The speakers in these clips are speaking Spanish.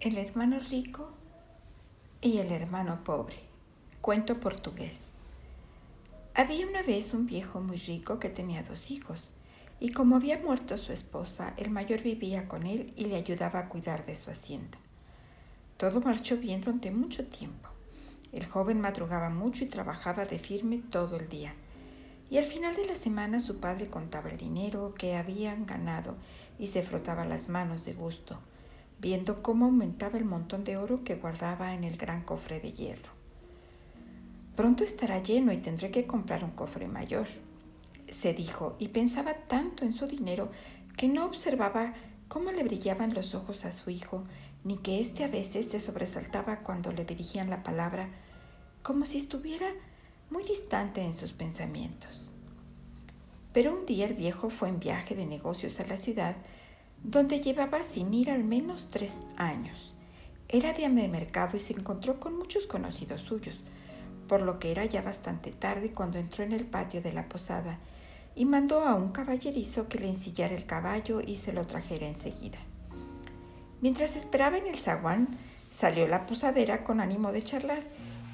El hermano rico y el hermano pobre. Cuento portugués. Había una vez un viejo muy rico que tenía dos hijos, y como había muerto su esposa, el mayor vivía con él y le ayudaba a cuidar de su hacienda. Todo marchó bien durante mucho tiempo. El joven madrugaba mucho y trabajaba de firme todo el día. Y al final de la semana su padre contaba el dinero que habían ganado y se frotaba las manos de gusto viendo cómo aumentaba el montón de oro que guardaba en el gran cofre de hierro. Pronto estará lleno y tendré que comprar un cofre mayor, se dijo, y pensaba tanto en su dinero que no observaba cómo le brillaban los ojos a su hijo, ni que éste a veces se sobresaltaba cuando le dirigían la palabra, como si estuviera muy distante en sus pensamientos. Pero un día el viejo fue en viaje de negocios a la ciudad donde llevaba sin ir al menos tres años. Era día de mercado y se encontró con muchos conocidos suyos, por lo que era ya bastante tarde cuando entró en el patio de la posada y mandó a un caballerizo que le ensillara el caballo y se lo trajera enseguida. Mientras esperaba en el zaguán, salió la posadera con ánimo de charlar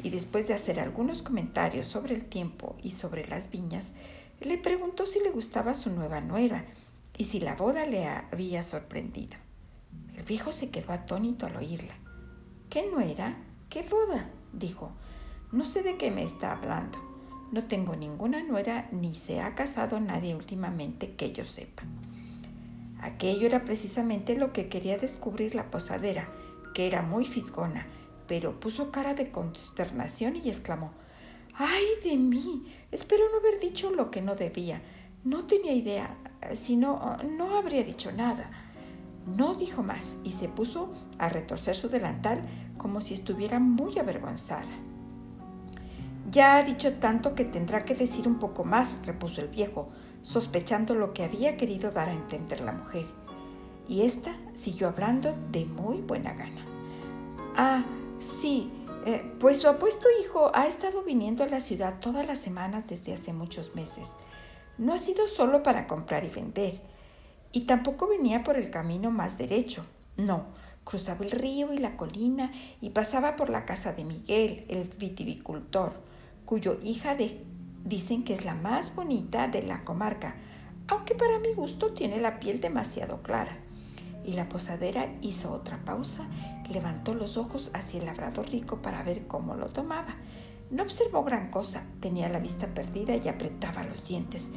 y después de hacer algunos comentarios sobre el tiempo y sobre las viñas, le preguntó si le gustaba su nueva nuera y si la boda le había sorprendido. El viejo se quedó atónito al oírla. ¿Qué no era? ¿Qué boda? dijo. No sé de qué me está hablando. No tengo ninguna nuera ni se ha casado nadie últimamente que yo sepa. Aquello era precisamente lo que quería descubrir la posadera, que era muy fisgona, pero puso cara de consternación y exclamó ¡Ay de mí! Espero no haber dicho lo que no debía. No tenía idea, si no, no habría dicho nada. No dijo más y se puso a retorcer su delantal como si estuviera muy avergonzada. Ya ha dicho tanto que tendrá que decir un poco más, repuso el viejo, sospechando lo que había querido dar a entender la mujer. Y ésta siguió hablando de muy buena gana. Ah, sí, eh, pues su apuesto hijo ha estado viniendo a la ciudad todas las semanas desde hace muchos meses no ha sido solo para comprar y vender. Y tampoco venía por el camino más derecho. No, cruzaba el río y la colina y pasaba por la casa de Miguel, el vitivicultor, cuyo hija de, dicen que es la más bonita de la comarca, aunque para mi gusto tiene la piel demasiado clara. Y la posadera hizo otra pausa, levantó los ojos hacia el labrador rico para ver cómo lo tomaba. No observó gran cosa, tenía la vista perdida y apretaba los dientes,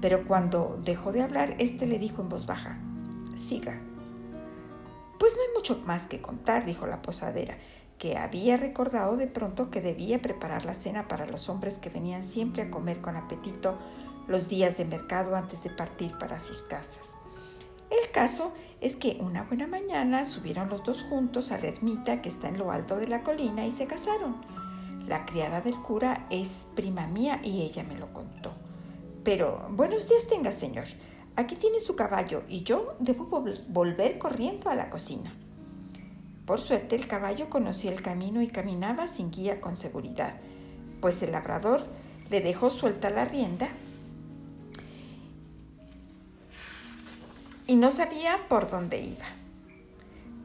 pero cuando dejó de hablar, éste le dijo en voz baja, siga. Pues no hay mucho más que contar, dijo la posadera, que había recordado de pronto que debía preparar la cena para los hombres que venían siempre a comer con apetito los días de mercado antes de partir para sus casas. El caso es que una buena mañana subieron los dos juntos a la ermita que está en lo alto de la colina y se casaron. La criada del cura es prima mía y ella me lo contó. Pero buenos días tenga, señor. Aquí tiene su caballo y yo debo volver corriendo a la cocina. Por suerte el caballo conocía el camino y caminaba sin guía con seguridad, pues el labrador le dejó suelta la rienda y no sabía por dónde iba.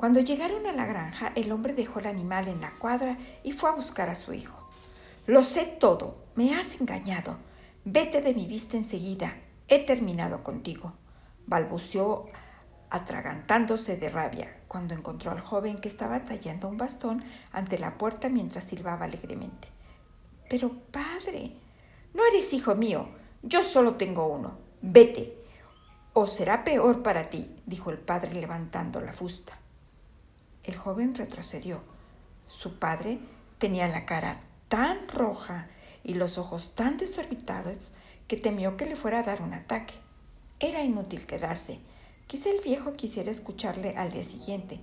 Cuando llegaron a la granja, el hombre dejó el animal en la cuadra y fue a buscar a su hijo. Lo sé todo, me has engañado. Vete de mi vista enseguida, he terminado contigo, balbuceó atragantándose de rabia cuando encontró al joven que estaba tallando un bastón ante la puerta mientras silbaba alegremente. Pero, padre, no eres hijo mío, yo solo tengo uno. Vete, o será peor para ti, dijo el padre levantando la fusta. El joven retrocedió. Su padre tenía la cara tan roja y los ojos tan desorbitados que temió que le fuera a dar un ataque. Era inútil quedarse. Quizá el viejo quisiera escucharle al día siguiente,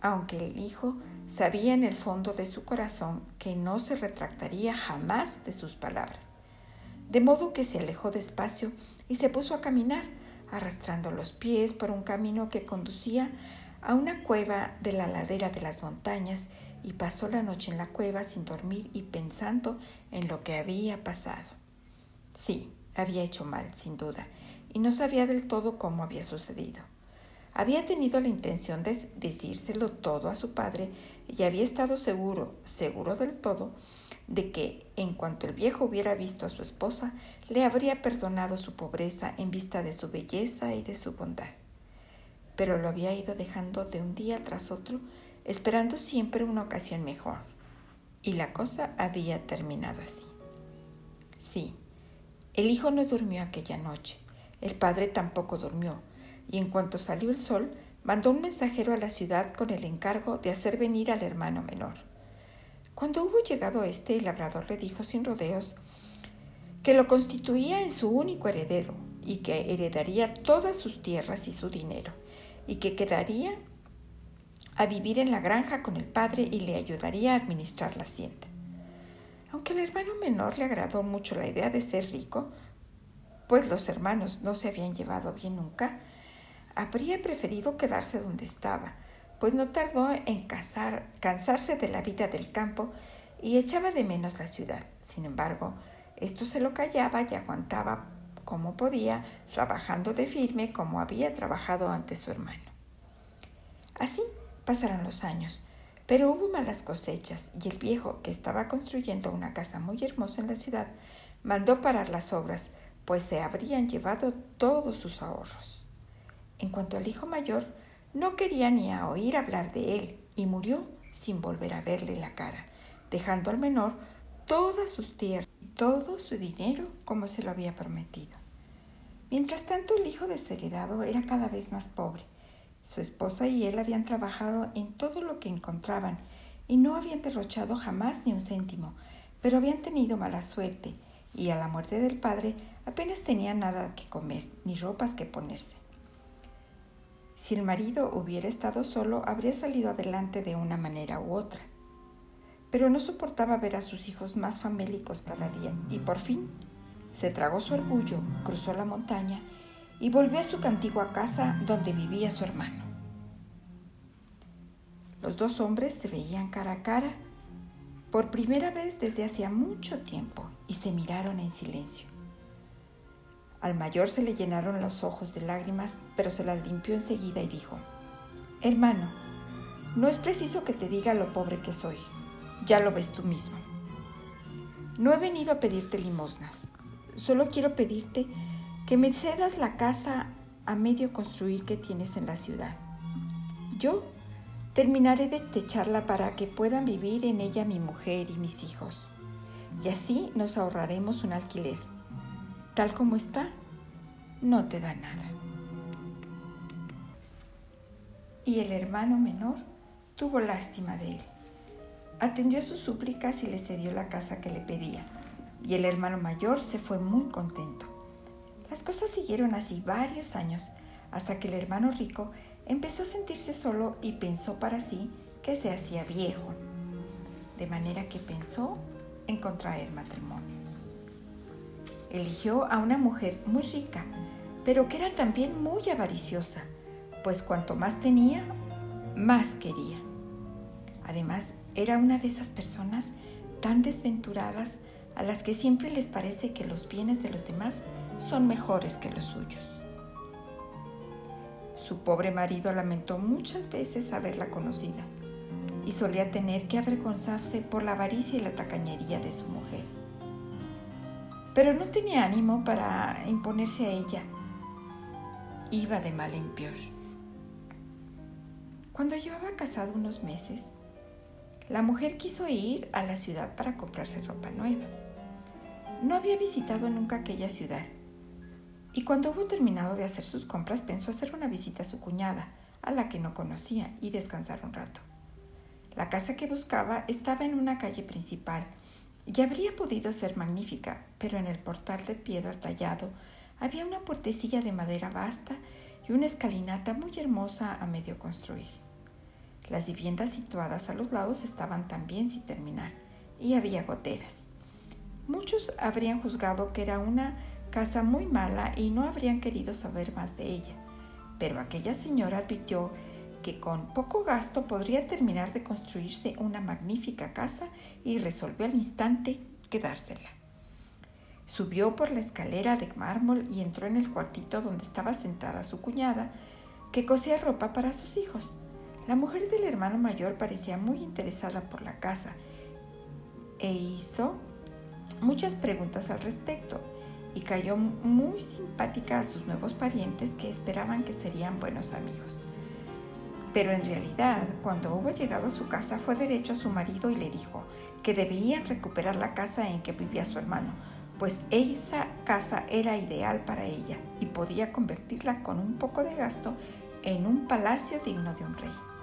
aunque el hijo sabía en el fondo de su corazón que no se retractaría jamás de sus palabras. De modo que se alejó despacio y se puso a caminar, arrastrando los pies por un camino que conducía a una cueva de la ladera de las montañas y pasó la noche en la cueva sin dormir y pensando en lo que había pasado. Sí, había hecho mal, sin duda, y no sabía del todo cómo había sucedido. había tenido la intención de decírselo todo a su padre y había estado seguro, seguro del todo, de que en cuanto el viejo hubiera visto a su esposa, le habría perdonado su pobreza en vista de su belleza y de su bondad. Pero lo había ido dejando de un día tras otro, esperando siempre una ocasión mejor. Y la cosa había terminado así. Sí, el hijo no durmió aquella noche, el padre tampoco durmió, y en cuanto salió el sol, mandó un mensajero a la ciudad con el encargo de hacer venir al hermano menor. Cuando hubo llegado este, el labrador le dijo sin rodeos que lo constituía en su único heredero y que heredaría todas sus tierras y su dinero, y que quedaría a vivir en la granja con el padre y le ayudaría a administrar la hacienda. Aunque al hermano menor le agradó mucho la idea de ser rico, pues los hermanos no se habían llevado bien nunca, habría preferido quedarse donde estaba, pues no tardó en cansarse de la vida del campo y echaba de menos la ciudad. Sin embargo, esto se lo callaba y aguantaba como podía, trabajando de firme como había trabajado ante su hermano. Así pasaron los años, pero hubo malas cosechas y el viejo, que estaba construyendo una casa muy hermosa en la ciudad, mandó parar las obras, pues se habrían llevado todos sus ahorros. En cuanto al hijo mayor, no quería ni a oír hablar de él y murió sin volver a verle la cara, dejando al menor todas sus tierras todo su dinero como se lo había prometido. Mientras tanto, el hijo desheredado era cada vez más pobre. Su esposa y él habían trabajado en todo lo que encontraban y no habían derrochado jamás ni un céntimo, pero habían tenido mala suerte y a la muerte del padre apenas tenían nada que comer ni ropas que ponerse. Si el marido hubiera estado solo, habría salido adelante de una manera u otra. Pero no soportaba ver a sus hijos más famélicos cada día y por fin se tragó su orgullo, cruzó la montaña y volvió a su antigua casa donde vivía su hermano. Los dos hombres se veían cara a cara por primera vez desde hacía mucho tiempo y se miraron en silencio. Al mayor se le llenaron los ojos de lágrimas, pero se las limpió enseguida y dijo, Hermano, no es preciso que te diga lo pobre que soy, ya lo ves tú mismo. No he venido a pedirte limosnas, solo quiero pedirte que me cedas la casa a medio construir que tienes en la ciudad. Yo terminaré de techarla para que puedan vivir en ella mi mujer y mis hijos, y así nos ahorraremos un alquiler tal como está, no te da nada. Y el hermano menor tuvo lástima de él. Atendió sus súplicas y le cedió la casa que le pedía. Y el hermano mayor se fue muy contento. Las cosas siguieron así varios años hasta que el hermano rico empezó a sentirse solo y pensó para sí que se hacía viejo. De manera que pensó en contraer matrimonio eligió a una mujer muy rica, pero que era también muy avariciosa, pues cuanto más tenía, más quería. Además, era una de esas personas tan desventuradas a las que siempre les parece que los bienes de los demás son mejores que los suyos. Su pobre marido lamentó muchas veces haberla conocida y solía tener que avergonzarse por la avaricia y la tacañería de su mujer pero no tenía ánimo para imponerse a ella. Iba de mal en peor. Cuando llevaba casado unos meses, la mujer quiso ir a la ciudad para comprarse ropa nueva. No había visitado nunca aquella ciudad y cuando hubo terminado de hacer sus compras pensó hacer una visita a su cuñada, a la que no conocía, y descansar un rato. La casa que buscaba estaba en una calle principal y habría podido ser magnífica, pero en el portal de piedra tallado había una puertecilla de madera vasta y una escalinata muy hermosa a medio construir. Las viviendas situadas a los lados estaban también sin terminar y había goteras. Muchos habrían juzgado que era una casa muy mala y no habrían querido saber más de ella, pero aquella señora advirtió que con poco gasto podría terminar de construirse una magnífica casa y resolvió al instante quedársela. Subió por la escalera de mármol y entró en el cuartito donde estaba sentada su cuñada, que cosía ropa para sus hijos. La mujer del hermano mayor parecía muy interesada por la casa e hizo muchas preguntas al respecto y cayó muy simpática a sus nuevos parientes que esperaban que serían buenos amigos. Pero en realidad, cuando hubo llegado a su casa, fue derecho a su marido y le dijo que debían recuperar la casa en que vivía su hermano, pues esa casa era ideal para ella y podía convertirla con un poco de gasto en un palacio digno de un rey.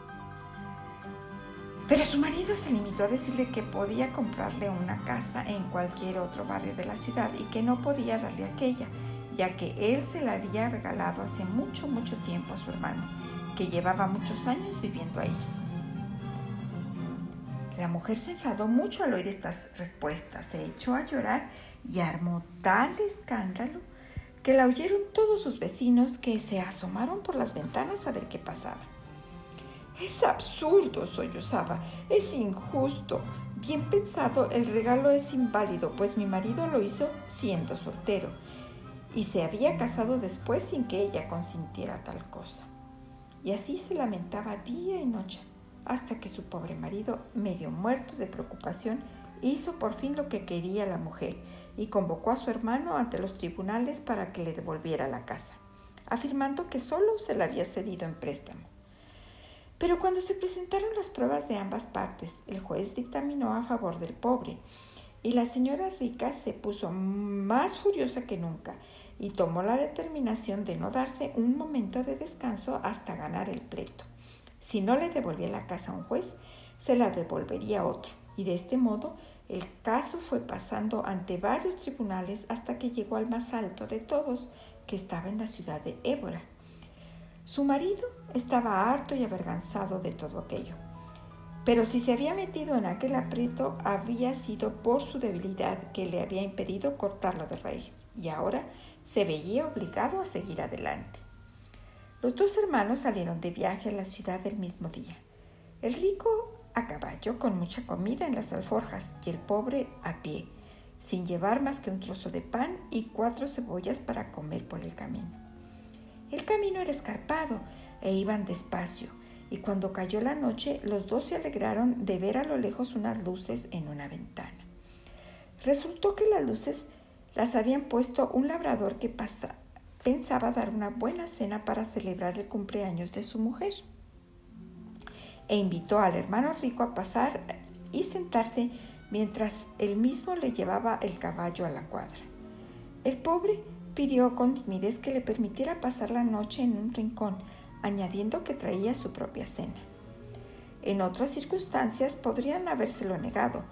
Pero su marido se limitó a decirle que podía comprarle una casa en cualquier otro barrio de la ciudad y que no podía darle aquella, ya que él se la había regalado hace mucho, mucho tiempo a su hermano, que llevaba muchos años viviendo ahí. La mujer se enfadó mucho al oír estas respuestas, se echó a llorar y armó tal escándalo que la oyeron todos sus vecinos que se asomaron por las ventanas a ver qué pasaba. Es absurdo, sollozaba, es injusto. Bien pensado, el regalo es inválido, pues mi marido lo hizo siendo soltero y se había casado después sin que ella consintiera tal cosa. Y así se lamentaba día y noche, hasta que su pobre marido, medio muerto de preocupación, hizo por fin lo que quería la mujer y convocó a su hermano ante los tribunales para que le devolviera la casa, afirmando que solo se la había cedido en préstamo. Pero cuando se presentaron las pruebas de ambas partes, el juez dictaminó a favor del pobre y la señora rica se puso más furiosa que nunca y tomó la determinación de no darse un momento de descanso hasta ganar el pleito. Si no le devolvía la casa a un juez, se la devolvería a otro y de este modo el caso fue pasando ante varios tribunales hasta que llegó al más alto de todos, que estaba en la ciudad de Évora. Su marido estaba harto y avergonzado de todo aquello. Pero si se había metido en aquel aprieto, había sido por su debilidad que le había impedido cortarlo de raíz, y ahora se veía obligado a seguir adelante. Los dos hermanos salieron de viaje a la ciudad el mismo día. El rico a caballo con mucha comida en las alforjas y el pobre a pie, sin llevar más que un trozo de pan y cuatro cebollas para comer por el camino. El camino era escarpado e iban despacio, y cuando cayó la noche los dos se alegraron de ver a lo lejos unas luces en una ventana. Resultó que las luces las habían puesto un labrador que pensaba dar una buena cena para celebrar el cumpleaños de su mujer e invitó al hermano rico a pasar y sentarse mientras él mismo le llevaba el caballo a la cuadra. El pobre pidió con timidez que le permitiera pasar la noche en un rincón, añadiendo que traía su propia cena. En otras circunstancias podrían habérselo negado,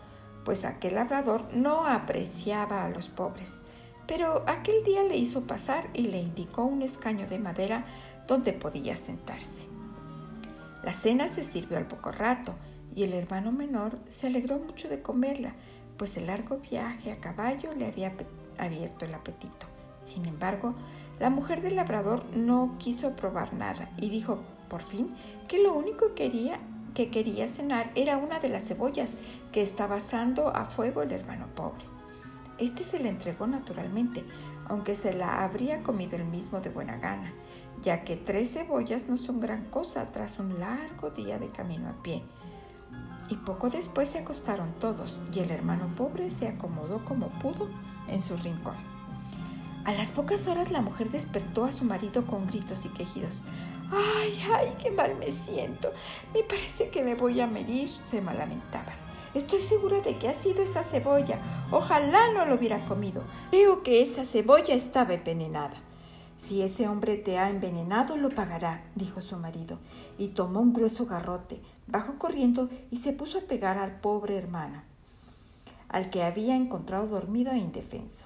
pues aquel labrador no apreciaba a los pobres, pero aquel día le hizo pasar y le indicó un escaño de madera donde podía sentarse. La cena se sirvió al poco rato y el hermano menor se alegró mucho de comerla, pues el largo viaje a caballo le había abierto el apetito. Sin embargo, la mujer del labrador no quiso probar nada y dijo por fin que lo único que quería, que quería cenar era una de las cebollas que estaba asando a fuego el hermano pobre. Este se le entregó naturalmente, aunque se la habría comido él mismo de buena gana, ya que tres cebollas no son gran cosa tras un largo día de camino a pie. Y poco después se acostaron todos y el hermano pobre se acomodó como pudo en su rincón. A las pocas horas la mujer despertó a su marido con gritos y quejidos. ¡Ay, ay, qué mal me siento! Me parece que me voy a morir, se lamentaba. Estoy segura de que ha sido esa cebolla. Ojalá no lo hubiera comido. Creo que esa cebolla estaba envenenada. Si ese hombre te ha envenenado, lo pagará, dijo su marido, y tomó un grueso garrote, bajó corriendo y se puso a pegar al pobre hermano, al que había encontrado dormido e indefenso.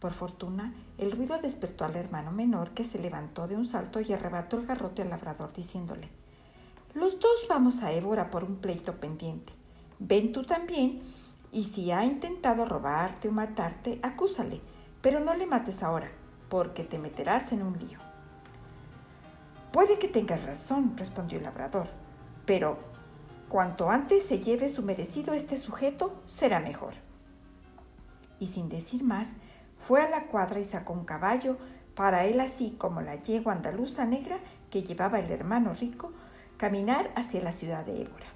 Por fortuna, el ruido despertó al hermano menor, que se levantó de un salto y arrebató el garrote al labrador, diciéndole Los dos vamos a Évora por un pleito pendiente. Ven tú también, y si ha intentado robarte o matarte, acúsale, pero no le mates ahora porque te meterás en un lío. Puede que tengas razón, respondió el labrador, pero cuanto antes se lleve su merecido este sujeto, será mejor. Y sin decir más, fue a la cuadra y sacó un caballo, para él así como la yegua andaluza negra que llevaba el hermano rico caminar hacia la ciudad de Ébora.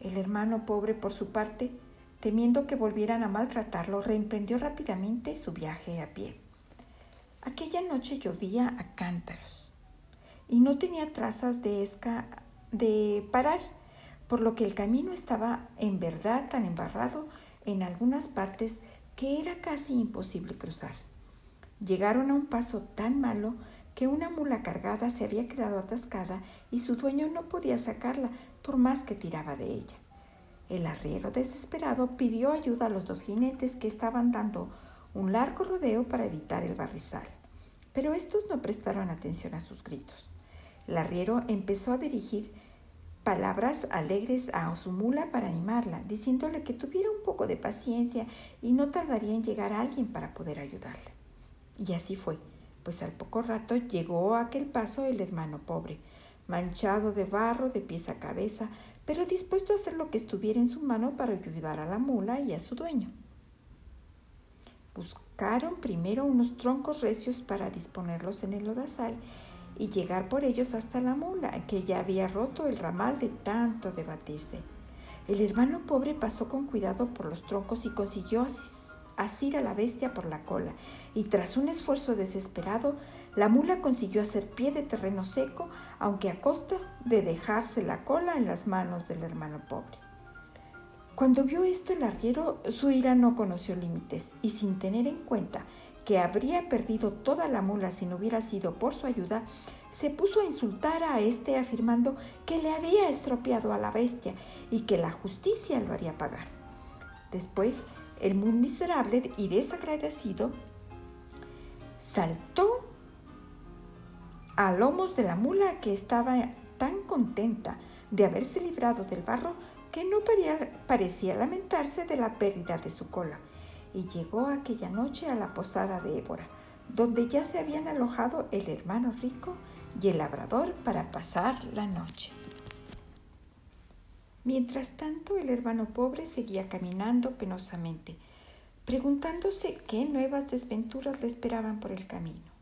El hermano pobre, por su parte, temiendo que volvieran a maltratarlo, reemprendió rápidamente su viaje a pie. Aquella noche llovía a cántaros y no tenía trazas de, esca de parar, por lo que el camino estaba en verdad tan embarrado en algunas partes que era casi imposible cruzar. Llegaron a un paso tan malo que una mula cargada se había quedado atascada y su dueño no podía sacarla por más que tiraba de ella. El arriero desesperado pidió ayuda a los dos jinetes que estaban dando un largo rodeo para evitar el barrizal, pero estos no prestaron atención a sus gritos. El arriero empezó a dirigir palabras alegres a su mula para animarla, diciéndole que tuviera un poco de paciencia y no tardaría en llegar alguien para poder ayudarla. Y así fue pues al poco rato llegó a aquel paso el hermano pobre, manchado de barro de pies a cabeza, pero dispuesto a hacer lo que estuviera en su mano para ayudar a la mula y a su dueño. Buscaron primero unos troncos recios para disponerlos en el lodazal y llegar por ellos hasta la mula, que ya había roto el ramal de tanto debatirse. El hermano pobre pasó con cuidado por los troncos y consiguió asir a la bestia por la cola, y tras un esfuerzo desesperado, la mula consiguió hacer pie de terreno seco, aunque a costa de dejarse la cola en las manos del hermano pobre. Cuando vio esto el arriero, su ira no conoció límites, y sin tener en cuenta que habría perdido toda la mula si no hubiera sido por su ayuda, se puso a insultar a éste afirmando que le había estropeado a la bestia y que la justicia lo haría pagar. Después el muy miserable y desagradecido saltó a lomos de la mula que estaba tan contenta de haberse librado del barro que no parecía lamentarse de la pérdida de su cola, y llegó aquella noche a la posada de Ébora, donde ya se habían alojado el hermano rico y el labrador para pasar la noche. Mientras tanto, el hermano pobre seguía caminando penosamente, preguntándose qué nuevas desventuras le esperaban por el camino.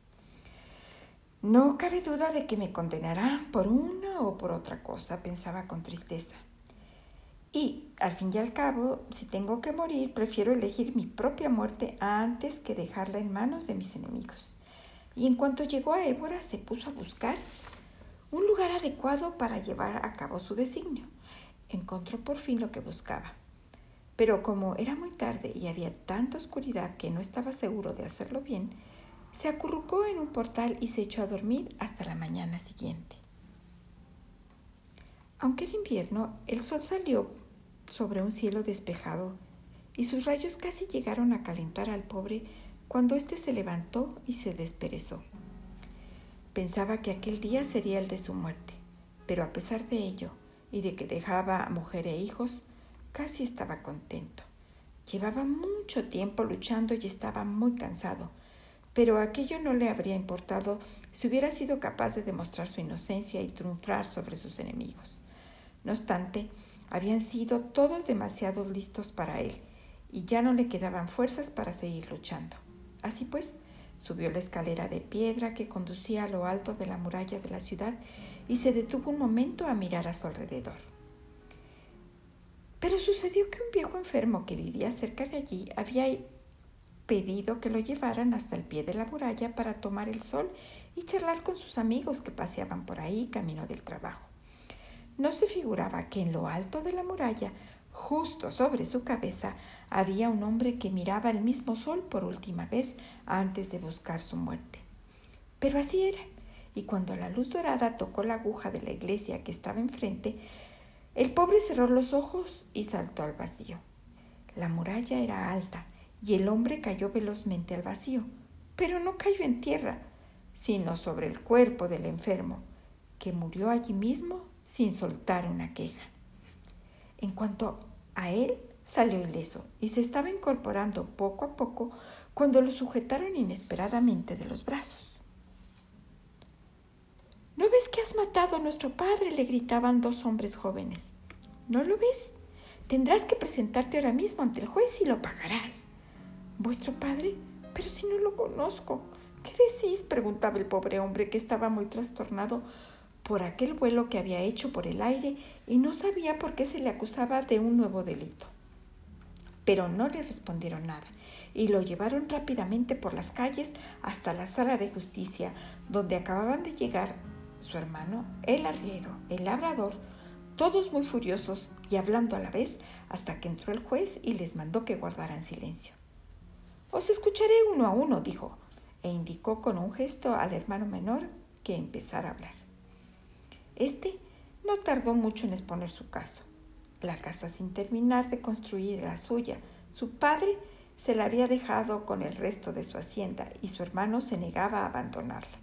No cabe duda de que me condenarán por una o por otra cosa, pensaba con tristeza. Y, al fin y al cabo, si tengo que morir, prefiero elegir mi propia muerte antes que dejarla en manos de mis enemigos. Y en cuanto llegó a Ébora, se puso a buscar un lugar adecuado para llevar a cabo su designio encontró por fin lo que buscaba. Pero como era muy tarde y había tanta oscuridad que no estaba seguro de hacerlo bien, se acurrucó en un portal y se echó a dormir hasta la mañana siguiente. Aunque era invierno, el sol salió sobre un cielo despejado y sus rayos casi llegaron a calentar al pobre cuando éste se levantó y se desperezó. Pensaba que aquel día sería el de su muerte, pero a pesar de ello, y de que dejaba mujer e hijos, casi estaba contento. Llevaba mucho tiempo luchando y estaba muy cansado, pero aquello no le habría importado si hubiera sido capaz de demostrar su inocencia y triunfar sobre sus enemigos. No obstante, habían sido todos demasiado listos para él y ya no le quedaban fuerzas para seguir luchando. Así pues, subió la escalera de piedra que conducía a lo alto de la muralla de la ciudad y se detuvo un momento a mirar a su alrededor. Pero sucedió que un viejo enfermo que vivía cerca de allí había pedido que lo llevaran hasta el pie de la muralla para tomar el sol y charlar con sus amigos que paseaban por ahí camino del trabajo. No se figuraba que en lo alto de la muralla, justo sobre su cabeza, había un hombre que miraba el mismo sol por última vez antes de buscar su muerte. Pero así era y cuando la luz dorada tocó la aguja de la iglesia que estaba enfrente, el pobre cerró los ojos y saltó al vacío. La muralla era alta y el hombre cayó velozmente al vacío, pero no cayó en tierra, sino sobre el cuerpo del enfermo, que murió allí mismo sin soltar una queja. En cuanto a él, salió ileso y se estaba incorporando poco a poco cuando lo sujetaron inesperadamente de los brazos. ¿No ves que has matado a nuestro padre? le gritaban dos hombres jóvenes. ¿No lo ves? Tendrás que presentarte ahora mismo ante el juez y lo pagarás. ¿Vuestro padre? Pero si no lo conozco. ¿Qué decís? preguntaba el pobre hombre que estaba muy trastornado por aquel vuelo que había hecho por el aire y no sabía por qué se le acusaba de un nuevo delito. Pero no le respondieron nada y lo llevaron rápidamente por las calles hasta la sala de justicia, donde acababan de llegar su hermano, el arriero, el labrador, todos muy furiosos y hablando a la vez hasta que entró el juez y les mandó que guardaran silencio. Os escucharé uno a uno, dijo, e indicó con un gesto al hermano menor que empezara a hablar. Este no tardó mucho en exponer su caso. La casa sin terminar de construir era suya. Su padre se la había dejado con el resto de su hacienda y su hermano se negaba a abandonarla.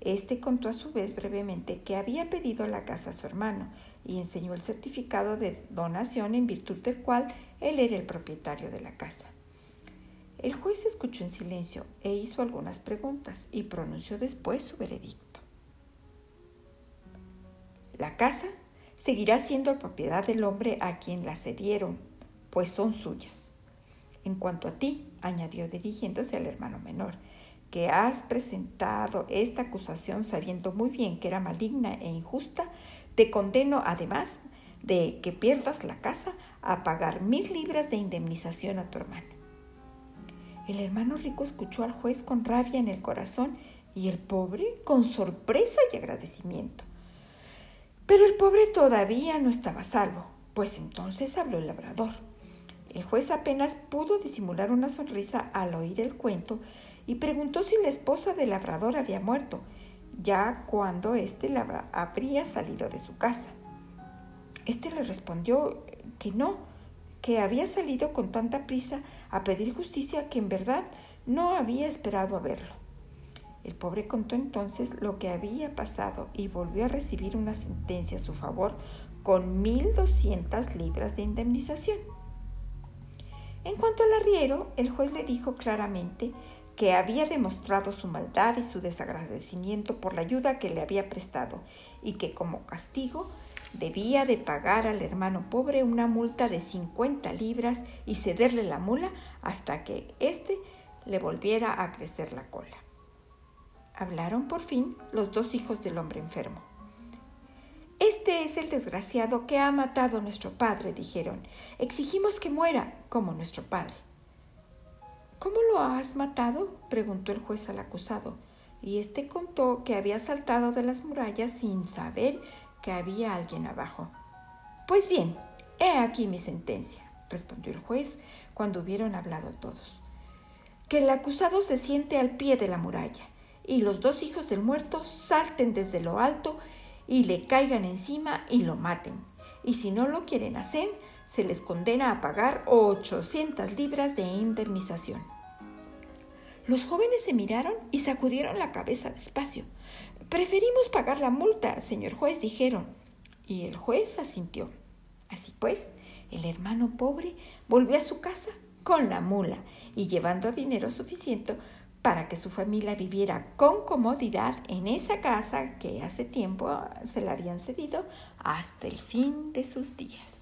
Este contó a su vez brevemente que había pedido la casa a su hermano y enseñó el certificado de donación en virtud del cual él era el propietario de la casa. El juez escuchó en silencio e hizo algunas preguntas y pronunció después su veredicto. La casa seguirá siendo propiedad del hombre a quien la cedieron, pues son suyas. En cuanto a ti, añadió dirigiéndose al hermano menor, que has presentado esta acusación sabiendo muy bien que era maligna e injusta, te condeno además de que pierdas la casa a pagar mil libras de indemnización a tu hermano. El hermano rico escuchó al juez con rabia en el corazón y el pobre con sorpresa y agradecimiento. Pero el pobre todavía no estaba salvo, pues entonces habló el labrador. El juez apenas pudo disimular una sonrisa al oír el cuento y preguntó si la esposa del labrador había muerto, ya cuando éste habría salido de su casa. Este le respondió que no, que había salido con tanta prisa a pedir justicia que en verdad no había esperado a verlo. El pobre contó entonces lo que había pasado y volvió a recibir una sentencia a su favor con mil doscientas libras de indemnización. En cuanto al arriero, el juez le dijo claramente que había demostrado su maldad y su desagradecimiento por la ayuda que le había prestado y que como castigo debía de pagar al hermano pobre una multa de cincuenta libras y cederle la mula hasta que éste le volviera a crecer la cola. Hablaron por fin los dos hijos del hombre enfermo. Este es el desgraciado que ha matado a nuestro padre, dijeron. Exigimos que muera como nuestro padre. ¿Cómo lo has matado? preguntó el juez al acusado, y éste contó que había saltado de las murallas sin saber que había alguien abajo. Pues bien, he aquí mi sentencia, respondió el juez cuando hubieron hablado todos. Que el acusado se siente al pie de la muralla y los dos hijos del muerto salten desde lo alto y le caigan encima y lo maten. Y si no lo quieren hacer, se les condena a pagar 800 libras de indemnización. Los jóvenes se miraron y sacudieron la cabeza despacio. Preferimos pagar la multa, señor juez, dijeron. Y el juez asintió. Así pues, el hermano pobre volvió a su casa con la mula y llevando dinero suficiente para que su familia viviera con comodidad en esa casa que hace tiempo se la habían cedido hasta el fin de sus días.